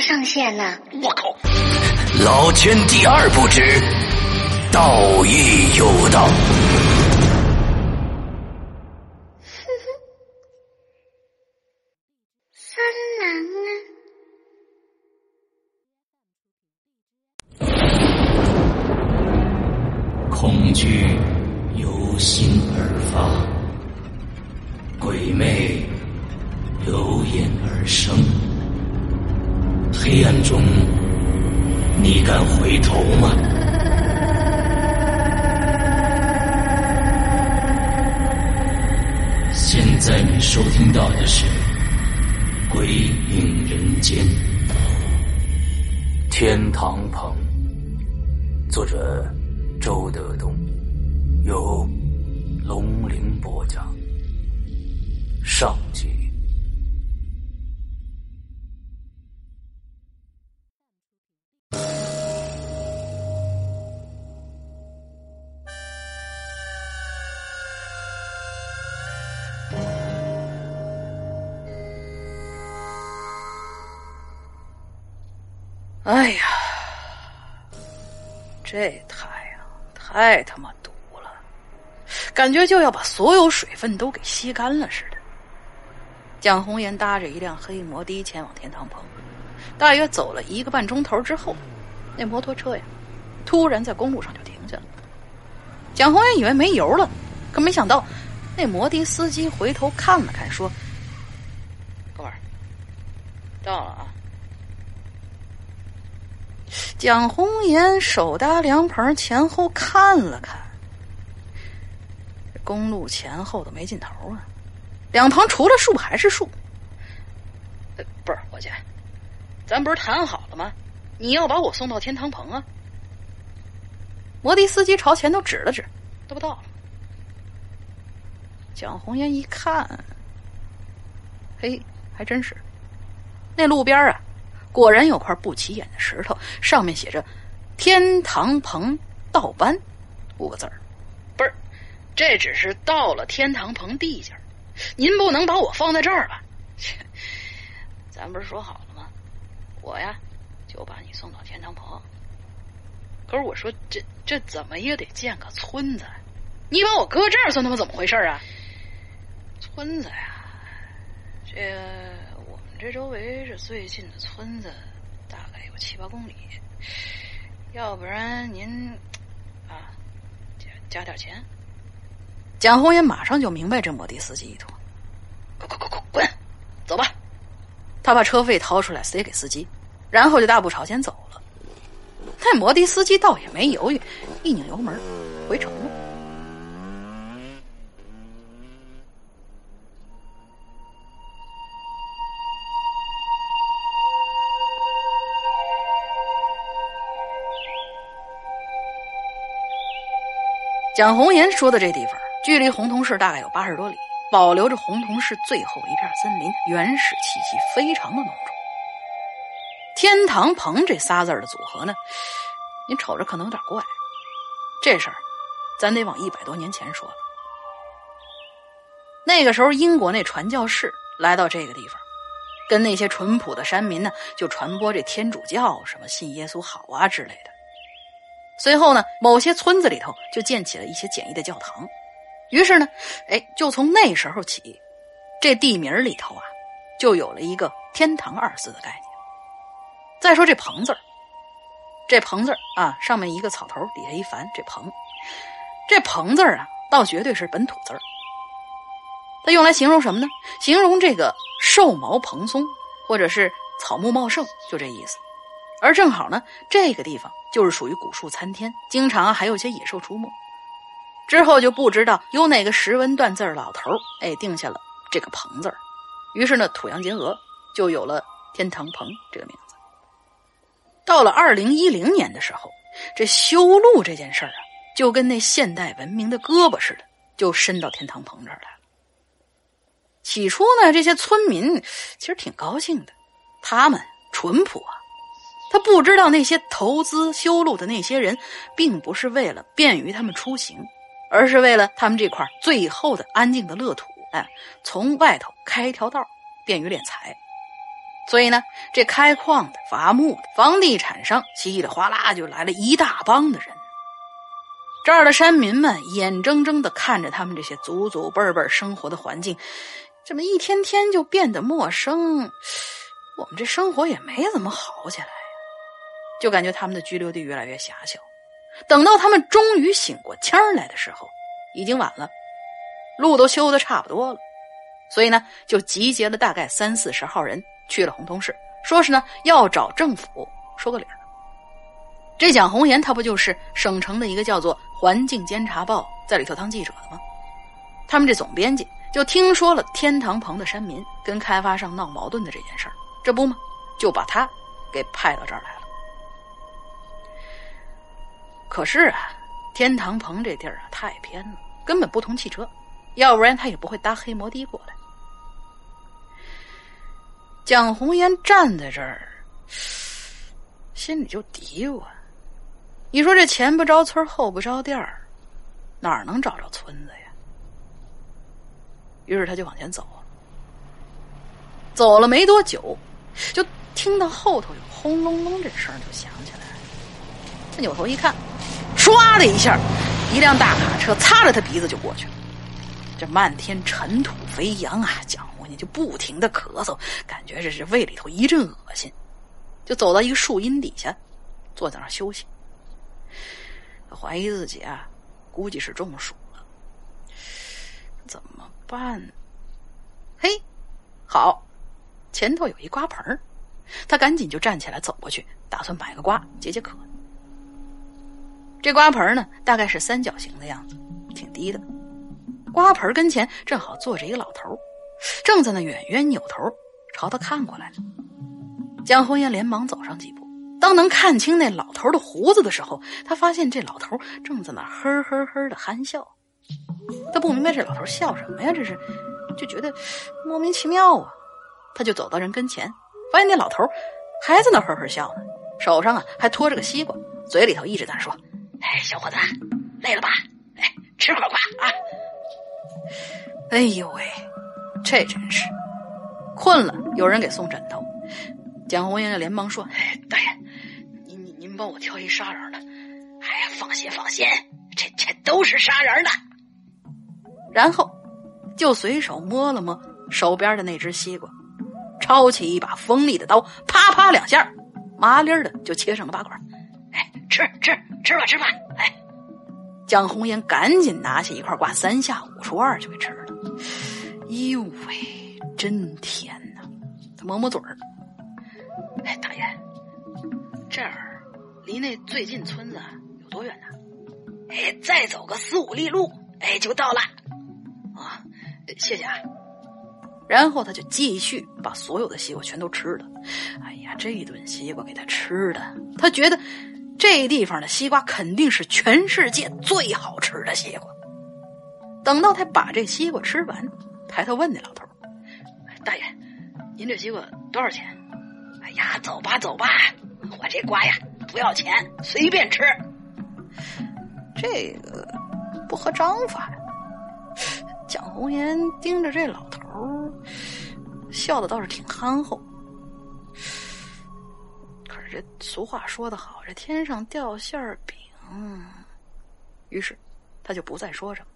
上线了？我靠！老天第二不知，道义有道。龙鳞播讲，上集。哎呀，这太阳太他妈，感觉就要把所有水分都给吸干了似的。蒋红颜搭着一辆黑摩的前往天堂棚，大约走了一个半钟头之后，那摩托车呀，突然在公路上就停下了。蒋红颜以为没油了，可没想到那摩的司机回头看了看，说：“哥们儿，到了啊。”蒋红颜手搭凉棚，前后看了看，公路前后都没尽头啊！两旁除了树还是树。不是伙计，咱不是谈好了吗？你要把我送到天堂棚啊！摩的司机朝前头指了指，都不到了。蒋红颜一看，嘿，还真是，那路边啊。果然有块不起眼的石头，上面写着“天堂棚道班”五个字儿。这只是到了天堂棚地界您不能把我放在这儿吧？咱不是说好了吗？我呀，就把你送到天堂棚。可是我说，这这怎么也得建个村子，你把我搁这儿算他妈怎么回事啊？村子呀，这我们。这周围这最近的村子大概有七八公里，要不然您啊加加点钱。蒋红岩马上就明白这摩的司机意图，快快快快滚，走吧！他把车费掏出来塞给司机，然后就大步朝前走了。那摩的司机倒也没犹豫，一拧油门回城了。蒋红岩说的这地方，距离洪洞市大概有八十多里，保留着洪洞市最后一片森林，原始气息非常的浓重。天堂棚这仨字的组合呢，您瞅着可能有点怪，这事儿咱得往一百多年前说。那个时候，英国那传教士来到这个地方，跟那些淳朴的山民呢，就传播这天主教，什么信耶稣好啊之类的。随后呢，某些村子里头就建起了一些简易的教堂。于是呢，哎，就从那时候起，这地名里头啊，就有了一个“天堂”二字的概念。再说这“棚”字儿，这“棚”字啊，上面一个草头，底下一凡，这“棚”，这“棚”字儿啊，倒绝对是本土字儿。它用来形容什么呢？形容这个兽毛蓬松，或者是草木茂盛，就这意思。而正好呢，这个地方就是属于古树参天，经常还有些野兽出没。之后就不知道有哪个识文断字老头哎，定下了这个“棚”字于是呢，土洋结合，就有了天堂棚这个名字。到了二零一零年的时候，这修路这件事儿啊，就跟那现代文明的胳膊似的，就伸到天堂棚这儿来了。起初呢，这些村民其实挺高兴的，他们淳朴啊，他不知道那些投资修路的那些人，并不是为了便于他们出行，而是为了他们这块最后的安静的乐土，哎，从外头开一条道，便于敛财。所以呢，这开矿的、伐木的、房地产商稀里哗啦就来了一大帮的人。这儿的山民们眼睁睁的看着他们这些祖祖辈辈生活的环境。这么一天天就变得陌生，我们这生活也没怎么好起来呀，就感觉他们的居留地越来越狭小。等到他们终于醒过腔来的时候，已经晚了，路都修的差不多了。所以呢，就集结了大概三四十号人去了洪通市，说是呢要找政府说个理儿。这蒋红岩他不就是省城的一个叫做《环境监察报》在里头当记者的吗？他们这总编辑。就听说了天堂棚的山民跟开发商闹矛盾的这件事儿，这不吗？就把他给派到这儿来了。可是啊，天堂棚这地儿啊太偏了，根本不通汽车，要不然他也不会搭黑摩的过来。蒋红烟站在这儿，心里就嘀咕：“你说这前不着村后不着店，哪儿能找着村子呀？”于是他就往前走，走了没多久，就听到后头有轰隆隆这声就响起来了。他扭头一看，唰的一下，一辆大卡车擦着他鼻子就过去了。这漫天尘土飞扬啊，蒋红你就不停的咳嗽，感觉这是胃里头一阵恶心，就走到一个树荫底下，坐在那休息。他怀疑自己啊，估计是中暑了，怎么？办，嘿，好，前头有一瓜盆他赶紧就站起来走过去，打算买个瓜解解渴。这瓜盆呢，大概是三角形的样子，挺低的。瓜盆跟前正好坐着一个老头正在那远远扭头朝他看过来呢。江红艳连忙走上几步，当能看清那老头的胡子的时候，他发现这老头正在那呵呵呵的憨笑。他不明白这老头笑什么呀？这是，就觉得莫名其妙啊。他就走到人跟前，发现那老头还在那呵呵笑呢，手上啊还托着个西瓜，嘴里头一直在说：“哎，小伙子，累了吧？哎，吃块瓜啊！”哎呦喂，这真是困了，有人给送枕头。蒋红英连忙说：“哎，大爷，您您您帮我挑一杀人的。哎呀，放心放心，这这都是杀人的。”然后，就随手摸了摸手边的那只西瓜，抄起一把锋利的刀，啪啪两下，麻利的就切成了八块。哎，吃吃吃吧吃吧！哎，蒋红颜赶紧拿起一块瓜，三下五除二就给吃了。哎呦喂，真甜呐！他抹抹嘴儿。哎，大爷，这儿离那最近村子有多远呢？哎，再走个四五里路，哎，就到了。啊，谢谢啊！然后他就继续把所有的西瓜全都吃了。哎呀，这顿西瓜给他吃的，他觉得这地方的西瓜肯定是全世界最好吃的西瓜。等到他把这西瓜吃完，抬头问那老头：“大爷，您这西瓜多少钱？”“哎呀，走吧走吧，我这瓜呀不要钱，随便吃。”这个不合章法呀。蒋红颜盯着这老头儿，笑的倒是挺憨厚。这俗话说得好，这天上掉馅儿饼。于是他就不再说什么。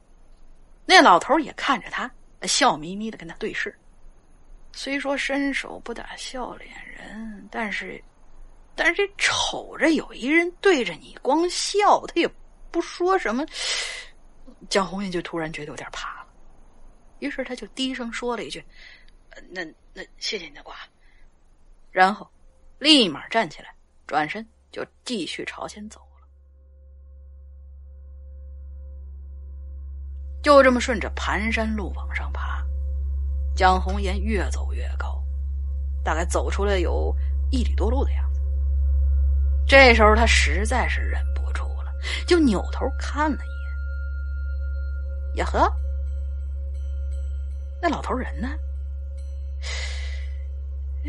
那老头也看着他，笑眯眯的跟他对视。虽说伸手不打笑脸人，但是，但是这瞅着有一人对着你光笑，他也不说什么。蒋红艳就突然觉得有点怕了。于是他就低声说了一句：“那那谢谢你的瓜。”然后立马站起来，转身就继续朝前走了。就这么顺着盘山路往上爬，蒋红颜越走越高，大概走出来有一里多路的样子。这时候他实在是忍不住了，就扭头看了一眼。呀呵！那老头人呢？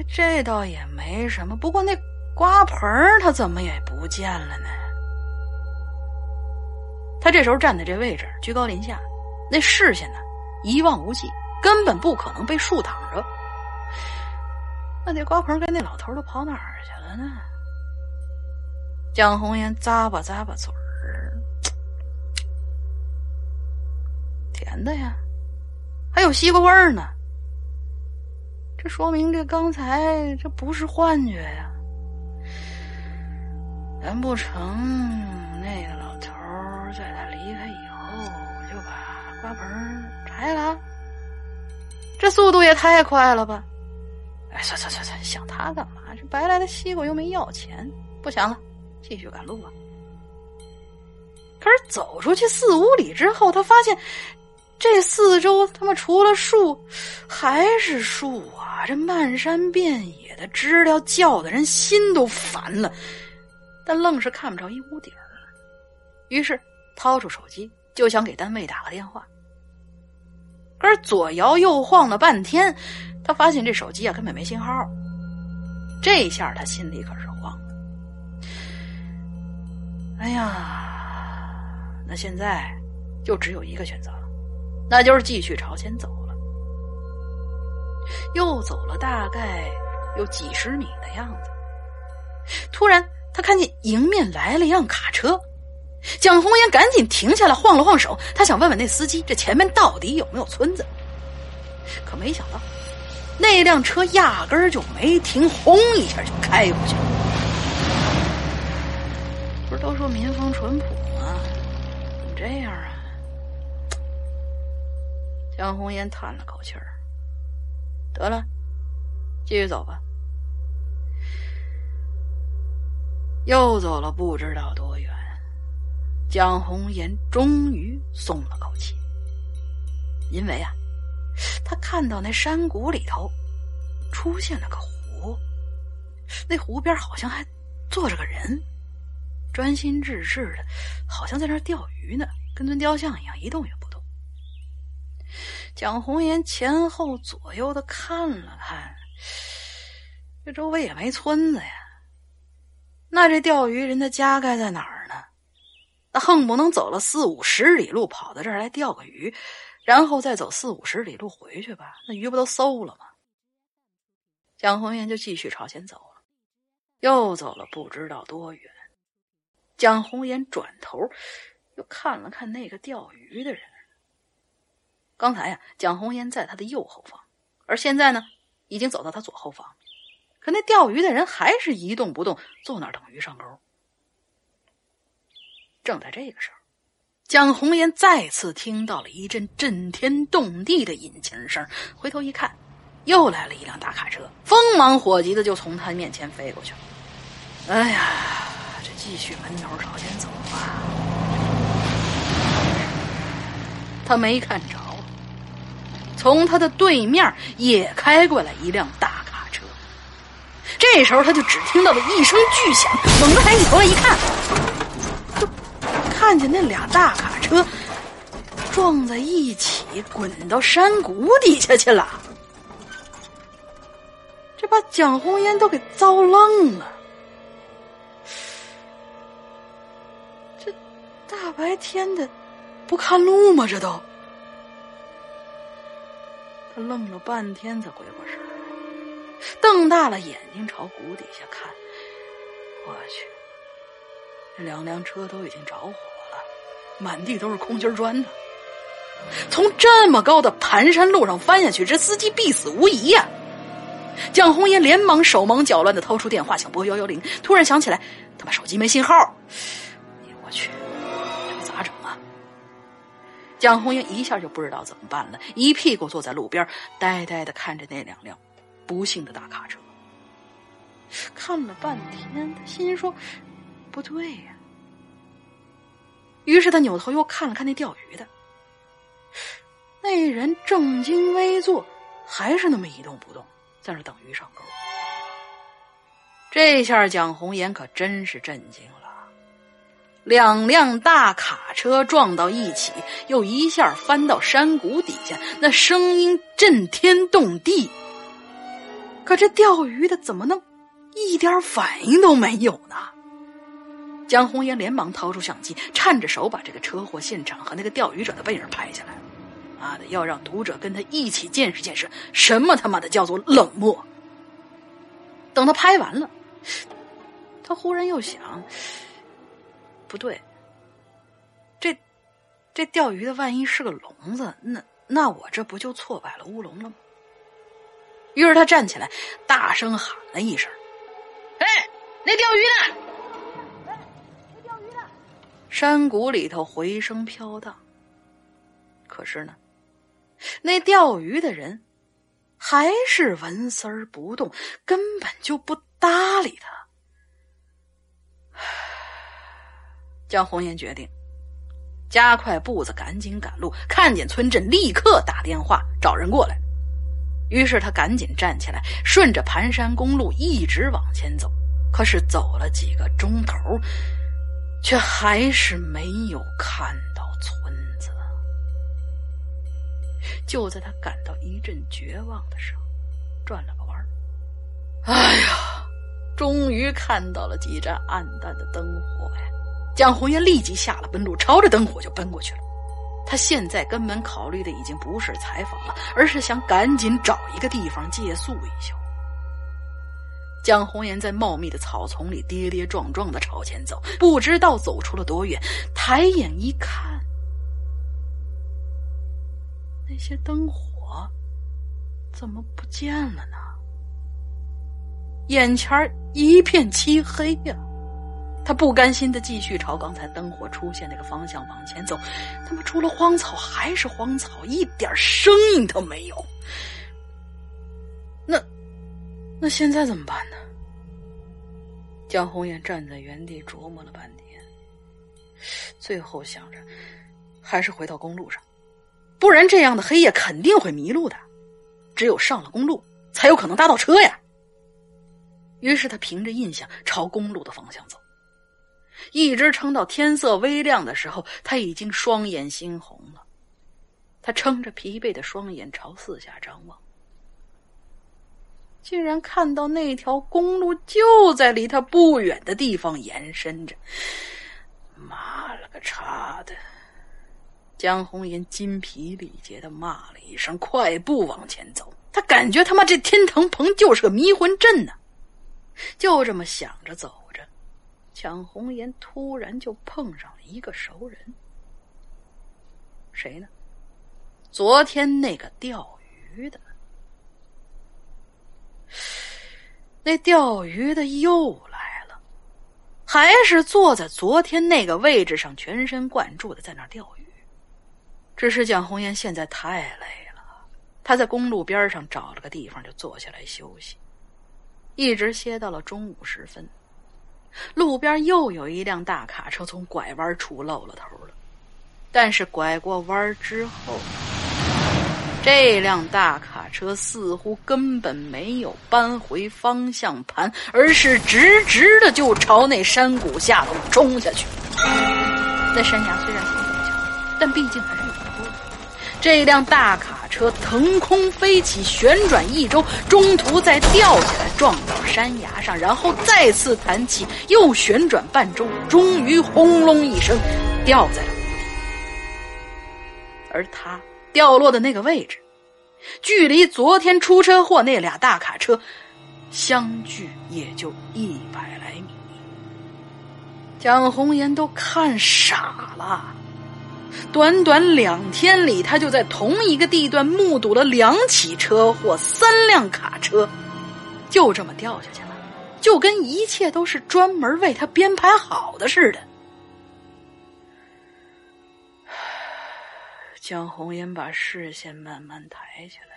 这倒也没什么，不过那瓜盆他怎么也不见了呢？他这时候站在这位置，居高临下，那视线呢一望无际，根本不可能被树挡着。那那瓜盆跟那老头都跑哪儿去了呢？江红颜咂巴咂巴嘴儿，甜的呀。还有西瓜味儿呢，这说明这刚才这不是幻觉呀？难不成那个老头在他离开以后就把瓜盆拆了？这速度也太快了吧！哎，算算算算，想他干嘛？这白来的西瓜又没要钱，不想了，继续赶路吧。可是走出去四五里之后，他发现。这四周他妈除了树，还是树啊！这漫山遍野的知了叫的人心都烦了，但愣是看不着一屋顶儿。于是掏出手机就想给单位打个电话，可是左摇右晃了半天，他发现这手机啊根本没信号。这下他心里可是慌了。哎呀，那现在就只有一个选择了。那就是继续朝前走了，又走了大概有几十米的样子。突然，他看见迎面来了一辆卡车，蒋红颜赶紧停下来，晃了晃手，他想问问那司机，这前面到底有没有村子。可没想到，那辆车压根儿就没停，轰一下就开过去了。不是都说民风淳朴吗？怎么这样啊？江红烟叹了口气儿，得了，继续走吧。又走了不知道多远，江红颜终于松了口气，因为啊，他看到那山谷里头出现了个湖，那湖边好像还坐着个人，专心致志的，好像在那钓鱼呢，跟尊雕像一样，一动也不。蒋红颜前后左右的看了看，这周围也没村子呀。那这钓鱼人的家该在哪儿呢？那恨不能走了四五十里路跑到这儿来钓个鱼，然后再走四五十里路回去吧？那鱼不都馊了吗？蒋红颜就继续朝前走了，又走了不知道多远。蒋红颜转头又看了看那个钓鱼的人。刚才呀，蒋红岩在他的右后方，而现在呢，已经走到他左后方。可那钓鱼的人还是一动不动，坐那儿等鱼上钩。正在这个时候，蒋红岩再次听到了一阵震天动地的引擎声，回头一看，又来了一辆大卡车，风忙火急的就从他面前飞过去了。哎呀，这继续闷头朝前走吧。他没看着。从他的对面也开过来一辆大卡车，这时候他就只听到了一声巨响，猛地抬起头来一看，就看见那俩大卡车撞在一起，滚到山谷底下去了。这把蒋红烟都给糟愣了，这大白天的。不看路吗？这都。他愣了半天，才回过神来，瞪大了眼睛朝谷底下看。我去，这两辆车都已经着火了，满地都是空心砖呢。从这么高的盘山路上翻下去，这司机必死无疑呀！蒋红岩连忙手忙脚乱的掏出电话想拨幺幺零，突然想起来，他妈手机没信号。我去，蒋红岩一下就不知道怎么办了，一屁股坐在路边，呆呆的看着那两辆不幸的大卡车。看了半天，他心说不对呀。于是他扭头又看了看那钓鱼的。那人正襟危坐，还是那么一动不动，在那等鱼上钩。这下蒋红岩可真是震惊了，两辆大卡车撞到一起，又一下翻到山谷底下，那声音震天动地。可这钓鱼的怎么能一点反应都没有呢？江红岩连忙掏出相机，颤着手把这个车祸现场和那个钓鱼者的背影拍下来。妈的，要让读者跟他一起见识见识什么他妈的叫做冷漠。等他拍完了，他忽然又想，不对，这这钓鱼的万一是个聋子，那那我这不就错摆了乌龙了吗？于是他站起来，大声喊了一声：“哎，那钓鱼的！”山谷里头回声飘荡，可是呢？那钓鱼的人还是纹丝儿不动，根本就不搭理他。江红艳决定加快步子，赶紧赶路。看见村镇，立刻打电话找人过来。于是他赶紧站起来，顺着盘山公路一直往前走。可是走了几个钟头，却还是没有看到村子。就在他感到一阵绝望的时候，转了个弯儿。哎呀，终于看到了几盏暗淡的灯火呀！蒋红艳立即下了奔路，朝着灯火就奔过去了。他现在根本考虑的已经不是采访了，而是想赶紧找一个地方借宿一宿。蒋红颜在茂密的草丛里跌跌撞撞的朝前走，不知道走出了多远，抬眼一看。那些灯火怎么不见了呢？眼前一片漆黑呀！他不甘心的继续朝刚才灯火出现那个方向往前走。他妈，除了荒草还是荒草，一点声音都没有。那那现在怎么办呢？江红艳站在原地琢磨了半天，最后想着，还是回到公路上。不然，这样的黑夜肯定会迷路的。只有上了公路，才有可能搭到车呀。于是他凭着印象朝公路的方向走，一直撑到天色微亮的时候，他已经双眼猩红了。他撑着疲惫的双眼朝四下张望，竟然看到那条公路就在离他不远的地方延伸着。妈了个叉的！江红颜筋疲力竭的骂了一声，快步往前走。他感觉他妈这天堂棚就是个迷魂阵呢。就这么想着走蒋，红颜突然就碰上了一个熟人。谁呢？昨天那个钓鱼的。那钓鱼的又来了，还是坐在昨天那个位置上，全神贯注的在那钓鱼。只是蒋红艳现在太累了，他在公路边上找了个地方就坐下来休息，一直歇到了中午时分。路边又有一辆大卡车从拐弯处露了头了，但是拐过弯之后，这辆大卡车似乎根本没有扳回方向盘，而是直直的就朝那山谷下头冲下去。那山崖虽然很陡峭，但毕竟还是有坡。这辆大卡车腾空飞起，旋转一周，中途再掉下来，撞到山崖上，然后再次弹起，又旋转半周，终于轰隆一声掉在了谷底。而他掉落的那个位置，距离昨天出车祸那俩大卡车相距也就一百来米。蒋红颜都看傻了。短短两天里，他就在同一个地段目睹了两起车祸，三辆卡车就这么掉下去了，就跟一切都是专门为他编排好的似的。江红英把视线慢慢抬起来，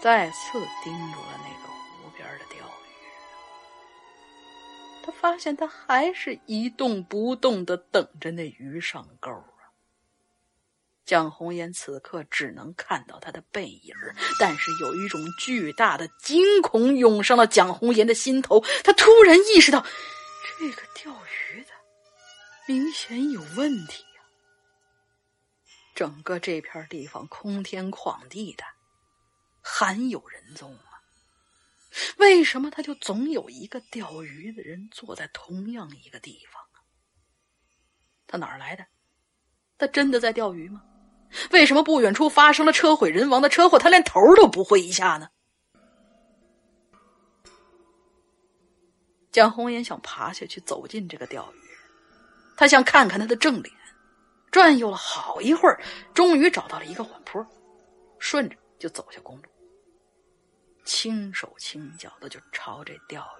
再次盯住了那个湖边的钓鱼。他发现他还是一动不动的等着那鱼上钩蒋。红颜此刻只能看到他的背影，但是有一种巨大的惊恐涌上了蒋红颜的心头。他突然意识到，这个钓鱼的明显有问题呀。整个这片地方空天旷地的，罕有人踪啊！为什么他就总有一个钓鱼的人坐在同样一个地方啊？他哪儿来的？他真的在钓鱼吗？为什么不远处发生了车毁人亡的车祸，他连头都不会一下呢？蒋红颜想爬下去走进这个钓鱼，他想看看他的正脸。转悠了好一会儿，终于找到了一个缓坡，顺着就走下公路，轻手轻脚的就朝这钓鱼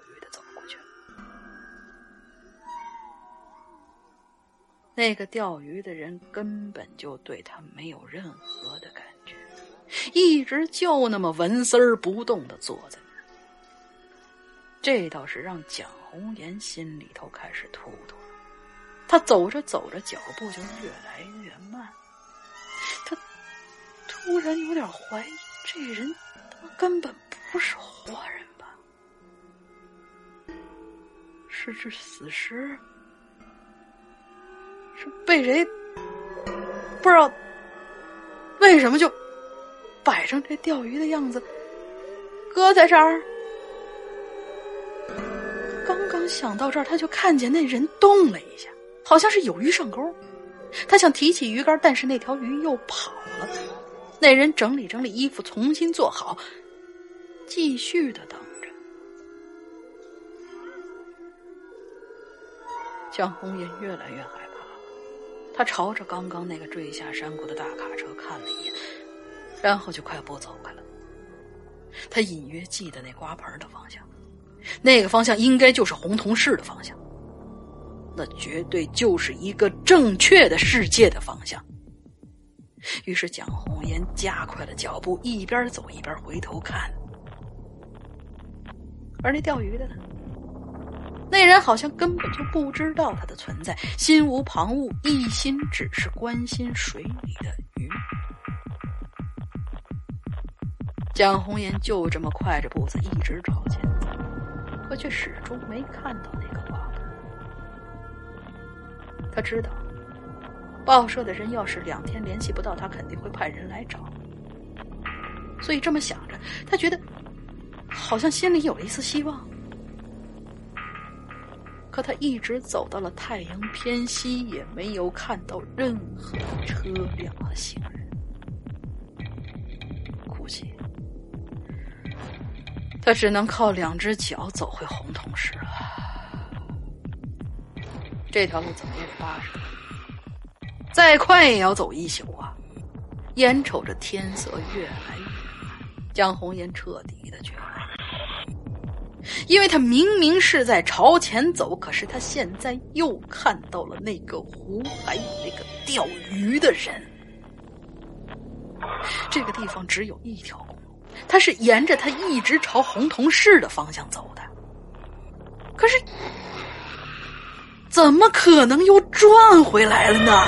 那个钓鱼的人根本就对他没有任何的感觉，一直就那么纹丝儿不动的坐在那儿。这倒是让蒋红颜心里头开始突突了。他走着走着，脚步就越来越慢。他突然有点怀疑，这人他根本不是活人吧？是只死尸？是被谁不知道为什么就摆成这钓鱼的样子，搁在这儿？刚刚想到这儿，他就看见那人动了一下。好像是有鱼上钩，他想提起鱼竿，但是那条鱼又跑了。那人整理整理衣服，重新坐好，继续的等着。江红颜越来越害怕，他朝着刚刚那个坠下山谷的大卡车看了一眼，然后就快步走开了。他隐约记得那瓜盆的方向，那个方向应该就是红铜市的方向。那绝对就是一个正确的世界的方向。于是蒋红颜加快了脚步，一边走一边回头看。而那钓鱼的呢？那人好像根本就不知道他的存在，心无旁骛，一心只是关心水里的鱼。蒋红颜就这么快着步子一直朝前走，可却始终没看到那个挂。他知道，报社的人要是两天联系不到他，肯定会派人来找。所以这么想着，他觉得好像心里有了一丝希望。可他一直走到了太阳偏西，也没有看到任何车辆和行人。估计，他只能靠两只脚走回红铜市了。这条路怎么也得八十，再快也要走一宿啊！眼瞅着天色越来越暗，江红颜彻底的绝望，因为他明明是在朝前走，可是他现在又看到了那个湖，还有那个钓鱼的人。这个地方只有一条公路，他是沿着他一直朝红铜市的方向走的，可是。怎么可能又转回来了呢？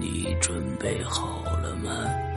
你准备好了吗？